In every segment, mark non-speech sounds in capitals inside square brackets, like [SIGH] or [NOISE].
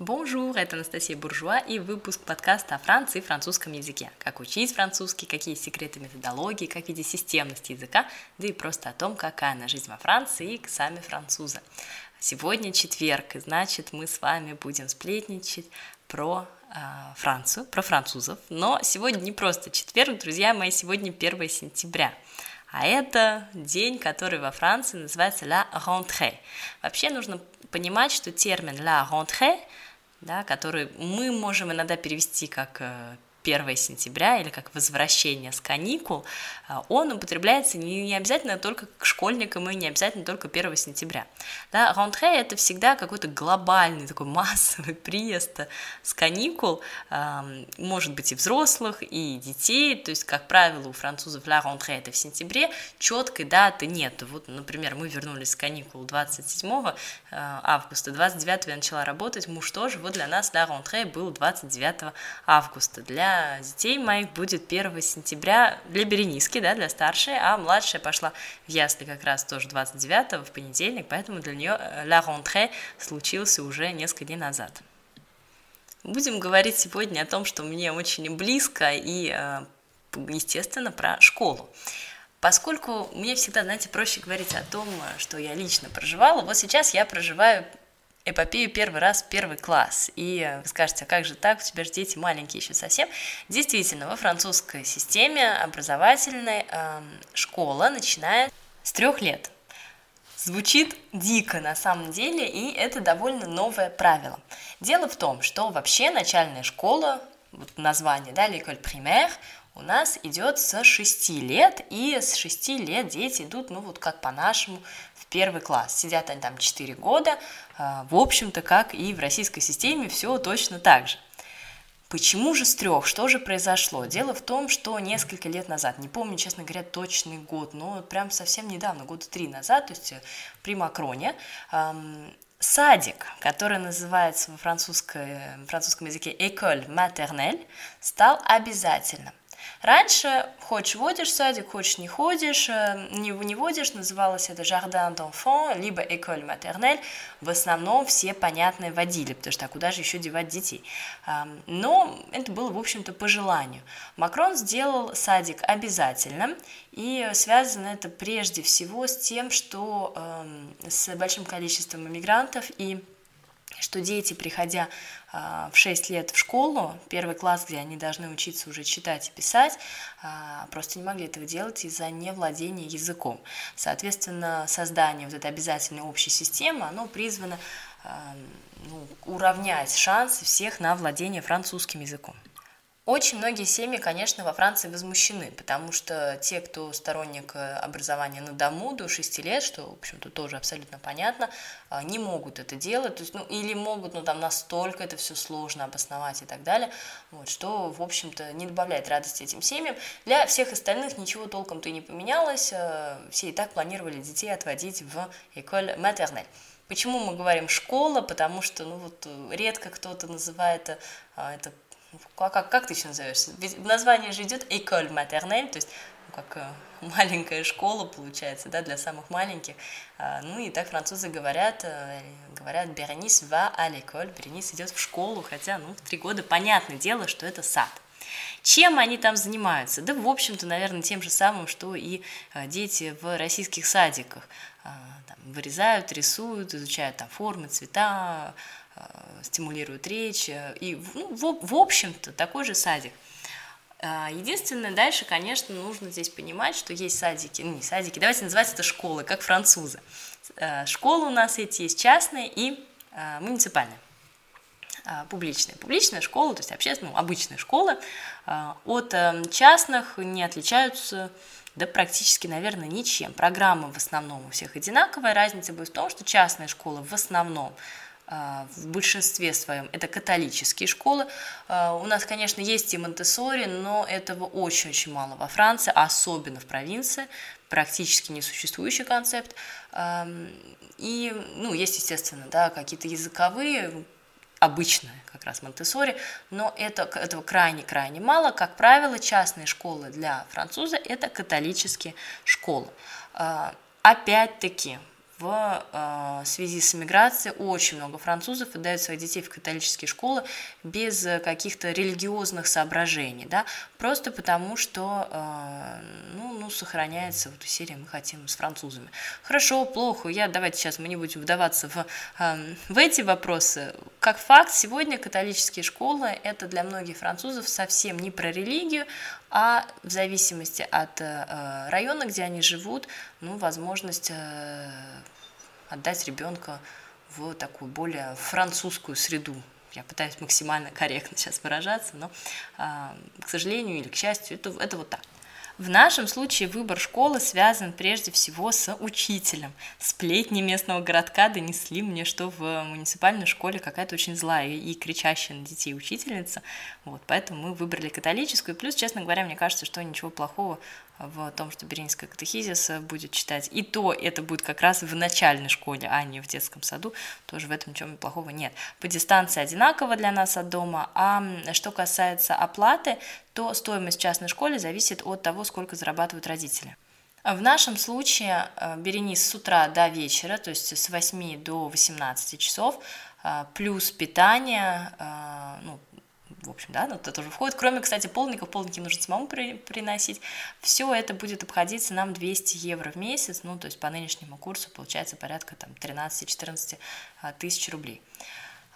Bonjour, это Анастасия Буржуа и выпуск подкаста о Франции и французском языке. Как учить французский, какие секреты методологии, как видеть системность языка, да и просто о том, какая она жизнь во Франции и сами французы. Сегодня четверг, и значит мы с вами будем сплетничать про э, Францию, про французов. Но сегодня не просто четверг, друзья мои, сегодня 1 сентября. А это день, который во Франции называется «la rentrée». Вообще нужно понимать, что термин «la rentrée», да, который мы можем иногда перевести как э, 1 сентября или как возвращение с каникул, а, он употребляется не, не обязательно только к школьникам и не обязательно только 1 сентября. Да, рентре – это всегда какой-то глобальный такой [LAUGHS] массовый приезд с каникул, может быть и взрослых, и детей, то есть, как правило, у французов la rentrée – это в сентябре, четкой даты нет. Вот, например, мы вернулись с каникул 27 а, августа, 29 я начала работать, муж тоже, вот для нас la rentrée был 29 августа. Для детей моих будет 1 сентября для Берениски, да, для старшей, а младшая пошла в ясли как раз тоже 29 в понедельник, поэтому для нее э, la rentrée случился уже несколько дней назад. Будем говорить сегодня о том, что мне очень близко и, э, естественно, про школу. Поскольку мне всегда, знаете, проще говорить о том, что я лично проживала, вот сейчас я проживаю эпопею первый раз в первый класс. И вы скажете, а как же так, у тебя же дети маленькие еще совсем. Действительно, во французской системе образовательной э, школа начинает с трех лет. Звучит дико на самом деле, и это довольно новое правило. Дело в том, что вообще начальная школа, вот название, да, l'école primaire, у нас идет с 6 лет, и с 6 лет дети идут, ну вот как по-нашему, в первый класс. Сидят они там 4 года, в общем-то, как и в российской системе, все точно так же. Почему же с трех? Что же произошло? Дело в том, что несколько лет назад, не помню, честно говоря, точный год, но прям совсем недавно, года три назад, то есть э, при Макроне, эм, садик, который называется во французском языке «école maternelle», стал обязательным. Раньше хочешь водишь в садик, хочешь не ходишь, э, не, не водишь, называлось это «Jardin d'enfants», либо «École maternelle». В основном все понятные водили, потому что а куда же еще девать детей? Но это было, в общем-то, по желанию. Макрон сделал садик обязательным, и связано это прежде всего с тем, что эм, с большим количеством иммигрантов и что дети, приходя а, в 6 лет в школу, первый класс, где они должны учиться уже читать и писать, а, просто не могли этого делать из-за невладения языком. Соответственно, создание вот этой обязательной общей системы, оно призвано а, ну, уравнять шансы всех на владение французским языком. Очень многие семьи, конечно, во Франции возмущены, потому что те, кто сторонник э, образования на дому до 6 лет, что, в общем-то, тоже абсолютно понятно, а, не могут это делать, то есть, ну, или могут, но там настолько это все сложно обосновать и так далее, вот, что, в общем-то, не добавляет радости этим семьям. Для всех остальных ничего толком-то и не поменялось, э, все и так планировали детей отводить в école maternelle. Почему мы говорим школа? Потому что, ну вот, редко кто-то называет это как, как, ты еще назовешься? Ведь в же идет école maternelle, то есть ну, как э, [LAUGHS] маленькая школа получается, да, для самых маленьких. А, ну и так французы говорят, э, говорят Беренис va à l'école, Беренис идет в школу, хотя, ну, в три года понятное дело, что это сад. Чем они там занимаются? Да, в общем-то, наверное, тем же самым, что и э, дети в российских садиках. А, там, вырезают, рисуют, изучают там формы, цвета, Э, стимулируют речь. Э, и, ну, в, в общем-то, такой же садик. Э, единственное, дальше, конечно, нужно здесь понимать, что есть садики, ну не садики, давайте называть это школы, как французы. Школы у нас эти есть частные и муниципальные публичные. Публичная школа, то есть общественная, ну, обычная школа, от частных не отличаются да практически, наверное, ничем. Программа в основном у всех одинаковая. Разница будет в том, что частные школы в основном а, в большинстве своем это католические школы. А, у нас, конечно, есть и Монтессори, но этого очень-очень мало во Франции, особенно в провинции, практически несуществующий концепт. И, ну, есть, естественно, да, какие-то языковые, обычные как раз Монтессори, но это, этого крайне-крайне мало. Как правило, частные школы для француза – это католические школы. А, опять-таки, в э, связи с иммиграцией очень много французов отдают своих детей в католические школы без каких-то религиозных соображений, да, просто потому что э, ну, ну, сохраняется вот серия «Мы хотим с французами». Хорошо, плохо, я, давайте сейчас мы не будем вдаваться в, э, в эти вопросы. Как факт, сегодня католические школы – это для многих французов совсем не про религию, а в зависимости от района, где они живут, ну, возможность отдать ребенка в такую более французскую среду. Я пытаюсь максимально корректно сейчас выражаться, но, э, к сожалению или к счастью, это, это вот так. В нашем случае выбор школы связан прежде всего с учителем. Сплетни местного городка донесли мне, что в муниципальной школе какая-то очень злая и кричащая на детей учительница. Вот, поэтому мы выбрали католическую. Плюс, честно говоря, мне кажется, что ничего плохого в том, что Беринская катехизис будет читать. И то это будет как раз в начальной школе, а не в детском саду. Тоже в этом ничего плохого нет. По дистанции одинаково для нас от дома. А что касается оплаты, то стоимость частной школе зависит от того, сколько зарабатывают родители. В нашем случае э, Беренис с утра до вечера, то есть с 8 до 18 часов, э, плюс питание, э, ну, в общем, да, ну, это тоже входит. Кроме, кстати, полников, полники нужно самому при, приносить. Все это будет обходиться нам 200 евро в месяц, ну, то есть по нынешнему курсу получается порядка там 13-14 а, тысяч рублей.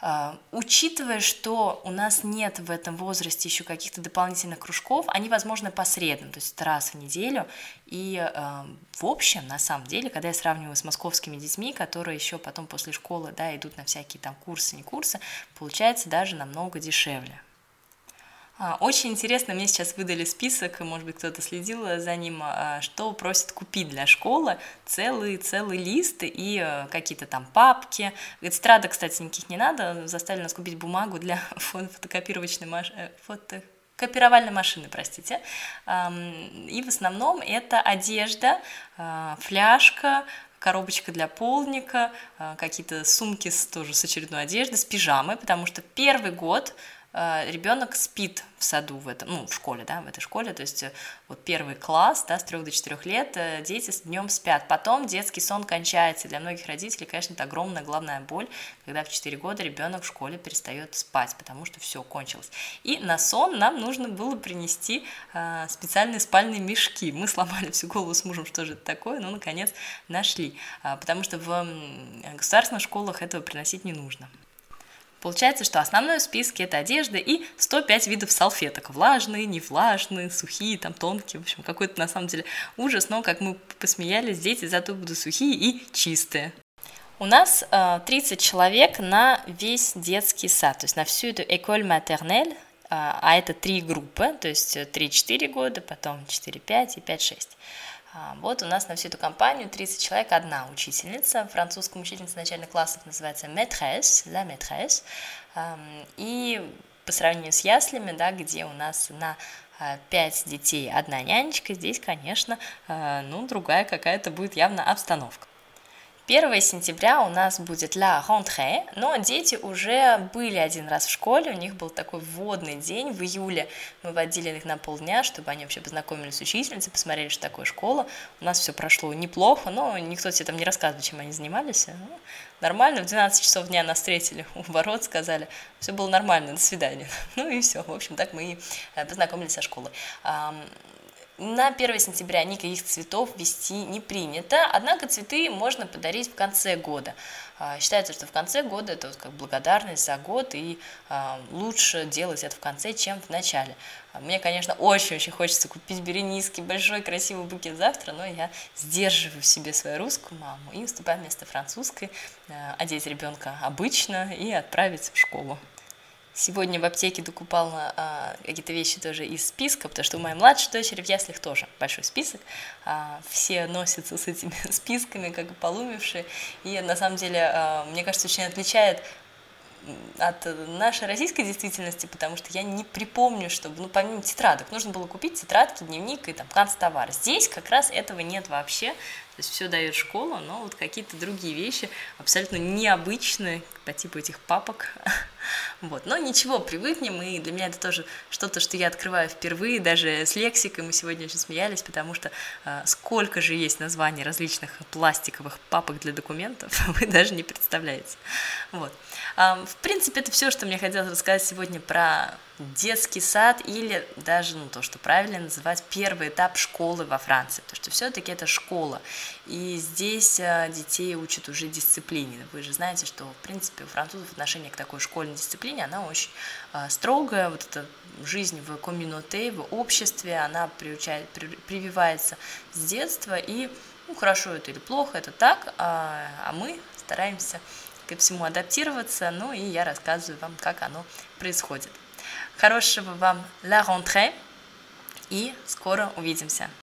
А, учитывая, что у нас нет в этом возрасте еще каких-то дополнительных кружков, они возможны посредством, то есть раз в неделю. И э, в общем, на самом деле, когда я сравниваю с московскими детьми, которые еще потом после школы да, идут на всякие там курсы, не курсы, получается даже намного дешевле. А, очень интересно, мне сейчас выдали список, может быть, кто-то следил за ним, а, что просят купить для школы, целый, целый лист и э, какие-то там папки. Эстрада, кстати, никаких не надо, заставили нас купить бумагу для [LAUGHS] фотокопировочной машины, э, фото копировальной машины, простите. И в основном это одежда, а, фляжка, коробочка для полника, какие-то сумки тоже с очередной одеждой, с пижамой, потому что первый год ребенок спит в саду в этом, ну, в школе, да, в этой школе, то есть э, вот первый класс, да, с 3 до 4 лет э, дети днем спят, потом детский сон кончается, для многих родителей, конечно, это огромная главная боль, когда в 4 года ребенок в школе перестает спать, потому что все кончилось. И на сон нам нужно было принести специальные спальные мешки, мы сломали всю голову с мужем, что же это такое, но, наконец, нашли, потому что в государственных школах этого приносить не нужно. Получается, что основной в списке это одежда и 105 видов салфеток. Влажные, невлажные, сухие, там тонкие. В общем, какой-то на самом деле ужас, но, как мы посмеялись, дети зато будут сухие и чистые. У нас э, 30 человек на весь детский сад, то есть на всю эту école maternelle, э, а это три группы, то есть 3-4 года, потом 4-5 и 5-6. А, вот у нас на всю эту компанию 30 человек, одна учительница. Французская учительница начальных классов называется maîtresse, la maîtresse. И по сравнению с яслями, да, где у нас на 5 а, детей одна нянечка, здесь, конечно, а, ну, другая какая-то будет явно обстановка. 1 сентября у нас будет la rentrée, но дети уже были один раз в школе, у них был такой вводный день в июле, мы водили их на полдня, чтобы они вообще познакомились с учительницей, посмотрели, что такое школа, у нас все прошло неплохо, но никто тебе там не рассказывает, чем они занимались, ну, нормально, в 12 часов дня нас встретили [LAUGHS] у ворот, сказали, все было нормально, до свидания, [LAUGHS] ну и все, в общем, так мы и э, познакомились со школой. На 1 сентября никаких цветов вести не принято, однако цветы можно подарить в конце года. А, считается, что в конце года это вот как благодарность за год, и а, лучше делать это в конце, чем в начале. А, мне, конечно, очень-очень хочется купить беренийский большой красивый букет завтра, но я сдерживаю в себе свою русскую маму и уступаю вместо французской, одеть ребенка обычно и отправить в школу. Сегодня в аптеке докупала а, какие-то вещи тоже из списка, потому что у моей младшей дочери в яслях тоже большой список. А, все носятся с этими [LAUGHS] списками, как полумевшие. И на самом деле, а, мне кажется, очень отличает от нашей российской действительности, потому что я не припомню, чтобы, ну, помимо тетрадок, нужно было купить тетрадки, дневник и там канцтовар. Здесь как раз этого нет вообще, то есть все дает школа, но вот какие-то другие вещи абсолютно необычные по типу этих папок [LAUGHS] Вот. Но ничего, привыкнем, и для меня это тоже что-то, что я открываю впервые, даже с лексикой мы сегодня очень смеялись, потому что э, сколько же есть названий различных пластиковых папок для документов, [LAUGHS] вы даже не представляете. Вот. Э, в принципе, это все, что мне хотелось рассказать сегодня про детский сад или даже ну, то, что правильно называть первый этап школы во Франции, потому что все-таки это школа, и здесь э, детей учат уже дисциплине. Вы же знаете, что в принципе у французов отношение к такой школьной дисциплине, она очень э, строгая, вот эта жизнь в комьюноте, в обществе, она приучает, при, прививается с детства, и ну, хорошо это или плохо, это так, а, а мы стараемся ко всему адаптироваться, ну и я рассказываю вам, как оно происходит. Хорошего вам la rentrée и скоро увидимся.